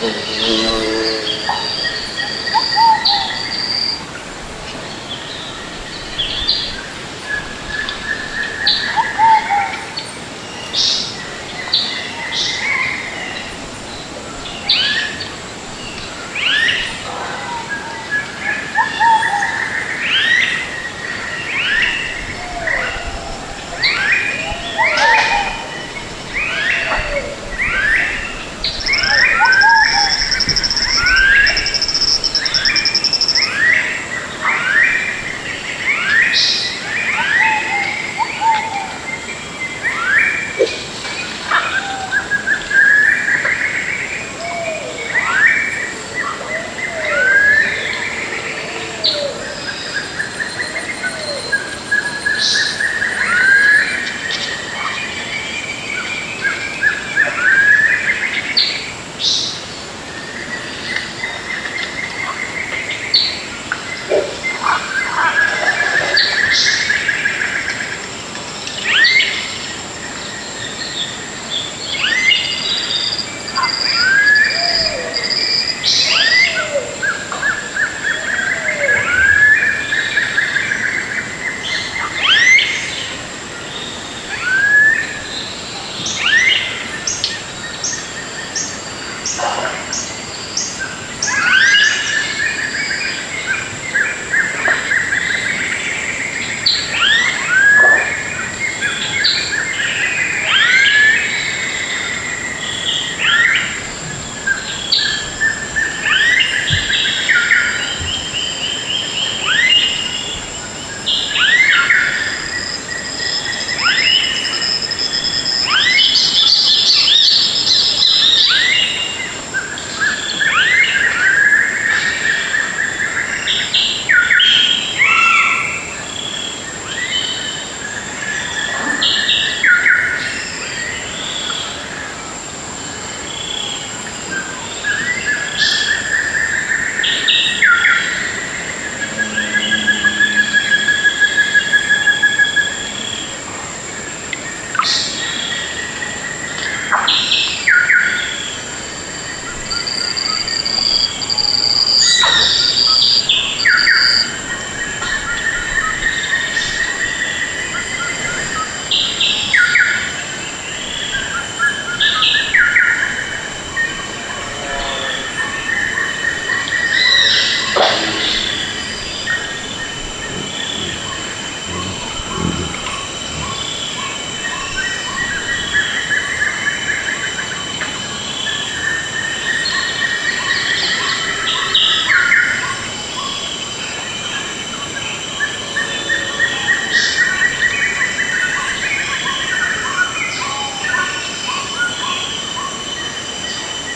Mm-hmm.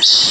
times.